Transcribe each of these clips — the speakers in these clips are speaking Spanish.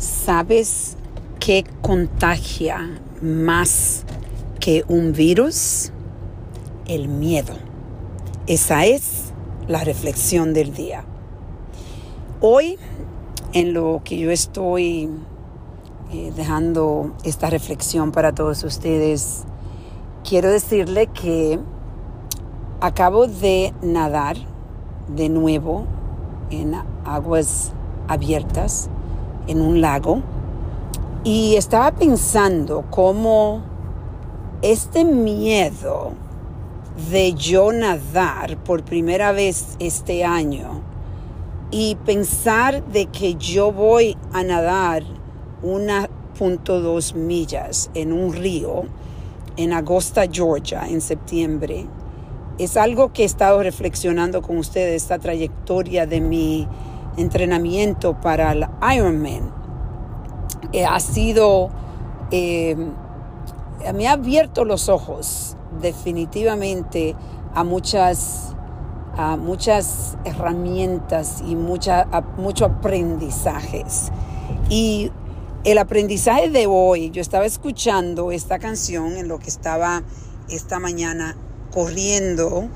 ¿Sabes qué contagia más que un virus? El miedo. Esa es la reflexión del día. Hoy, en lo que yo estoy eh, dejando esta reflexión para todos ustedes, quiero decirle que acabo de nadar de nuevo en aguas abiertas en un lago y estaba pensando cómo este miedo de yo nadar por primera vez este año y pensar de que yo voy a nadar una punto dos millas en un río en Augusta, Georgia, en septiembre, es algo que he estado reflexionando con ustedes, esta trayectoria de mi entrenamiento para el Ironman. Eh, ha sido, eh, me ha abierto los ojos definitivamente a muchas, a muchas herramientas y muchos aprendizajes. Y el aprendizaje de hoy, yo estaba escuchando esta canción en lo que estaba esta mañana corriendo,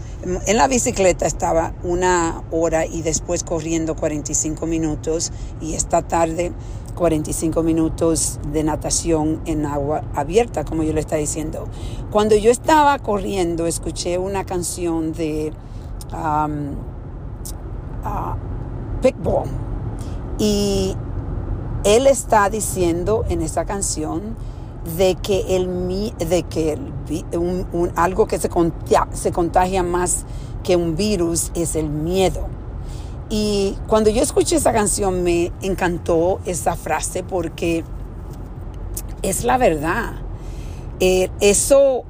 en la bicicleta estaba una hora y después corriendo 45 minutos y esta tarde 45 minutos de natación en agua abierta, como yo le estaba diciendo. Cuando yo estaba corriendo, escuché una canción de um, uh, y él está diciendo en esa canción de que, el, de que un, algo que se, se contagia más que un virus es el miedo. Y cuando yo escuché esa canción me encantó esa frase porque es la verdad. Eh, eso,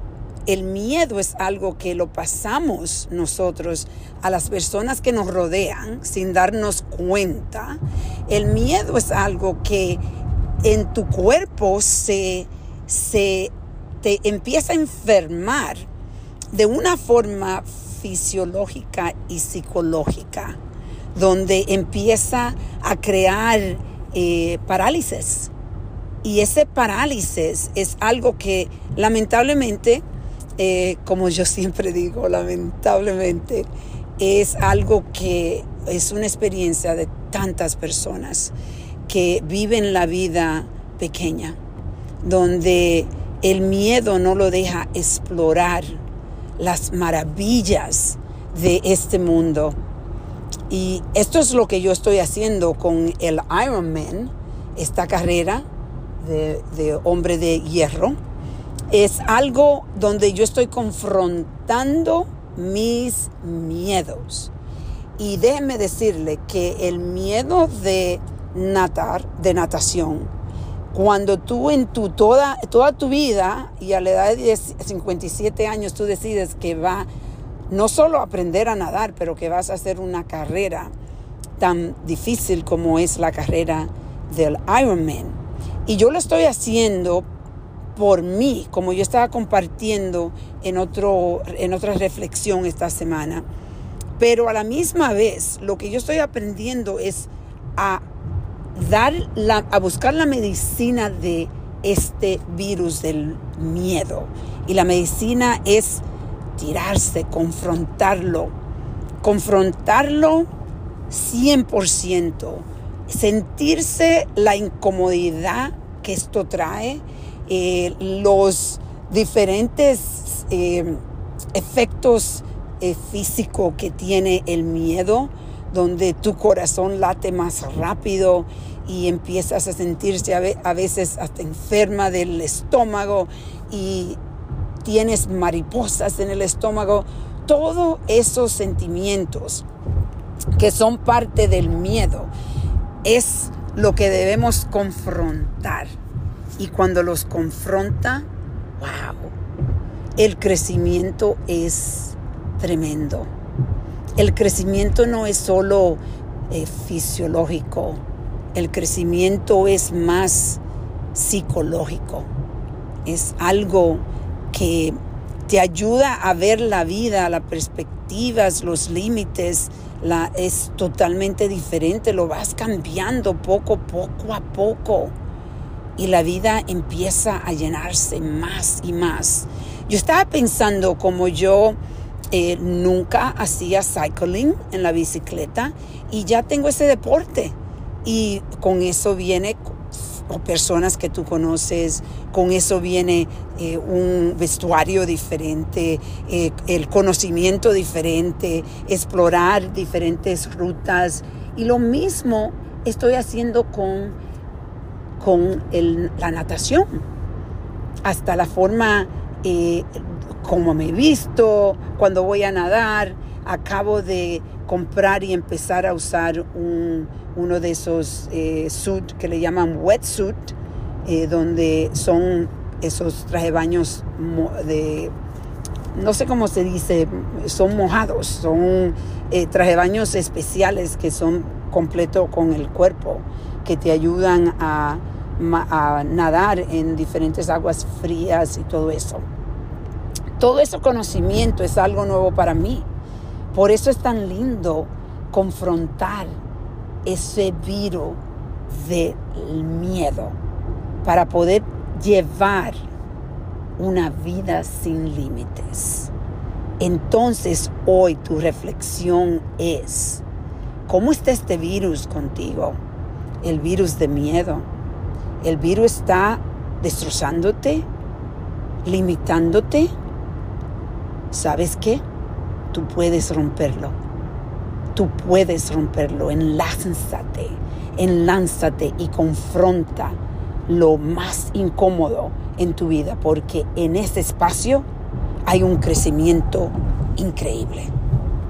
el miedo es algo que lo pasamos nosotros a las personas que nos rodean sin darnos cuenta. El miedo es algo que en tu cuerpo se se te empieza a enfermar de una forma fisiológica y psicológica, donde empieza a crear eh, parálisis. Y ese parálisis es algo que lamentablemente, eh, como yo siempre digo, lamentablemente, es algo que es una experiencia de tantas personas que viven la vida pequeña donde el miedo no lo deja explorar las maravillas de este mundo. Y esto es lo que yo estoy haciendo con el Ironman, esta carrera de, hombre de hierro. Es algo donde yo estoy confrontando mis miedos. Y déjenme decirle que el miedo de natar, de natación, cuando tú en tu toda, toda tu vida y a la edad de 57 años tú decides que va no solo a aprender a nadar, pero que vas a hacer una carrera tan difícil como es la carrera del Ironman. Y yo lo estoy haciendo por mí, como yo estaba compartiendo en, otro, en otra reflexión esta semana. Pero a la misma vez, lo que yo estoy aprendiendo es a dar la, a buscar la medicina de este virus del miedo. Y la medicina es tirarse, confrontarlo, confrontarlo 100%, sentirse la incomodidad que esto trae, eh, los diferentes eh, efectos eh, físicos que tiene el miedo, donde tu corazón late más rápido y empiezas a sentirse a veces hasta enferma del estómago y tienes mariposas en el estómago. Todos esos sentimientos que son parte del miedo es lo que debemos confrontar. Y cuando los confronta, wow, el crecimiento es tremendo. El crecimiento no es solo eh, fisiológico, el crecimiento es más psicológico, es algo que te ayuda a ver la vida, las perspectivas, los límites, la, es totalmente diferente, lo vas cambiando poco, poco a poco. Y la vida empieza a llenarse más y más. Yo estaba pensando como yo eh, nunca hacía cycling en la bicicleta y ya tengo ese deporte. Y con eso viene personas que tú conoces, con eso viene eh, un vestuario diferente, eh, el conocimiento diferente, explorar diferentes rutas. Y lo mismo estoy haciendo con, con la natación, hasta la forma como me he visto, cuando voy a nadar, acabo de comprar y empezar a usar un, uno de esos eh, suit que le llaman wetsuit, eh, donde son esos traje baños de, no sé cómo se dice, son mojados, son eh, traje baños especiales que son completos con el cuerpo, que te ayudan a, a nadar en diferentes aguas frías y todo eso. Todo ese conocimiento es algo nuevo para mí. Por eso es tan lindo confrontar ese virus del miedo para poder llevar una vida sin límites. Entonces hoy tu reflexión es, ¿cómo está este virus contigo? El virus de miedo. El virus está destrozándote, limitándote. ¿Sabes qué? Tú puedes romperlo tú puedes romperlo. Enlázate, enlánzate y confronta lo más incómodo en tu vida, porque en ese espacio hay un crecimiento increíble.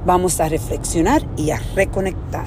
Vamos a reflexionar y a reconectar.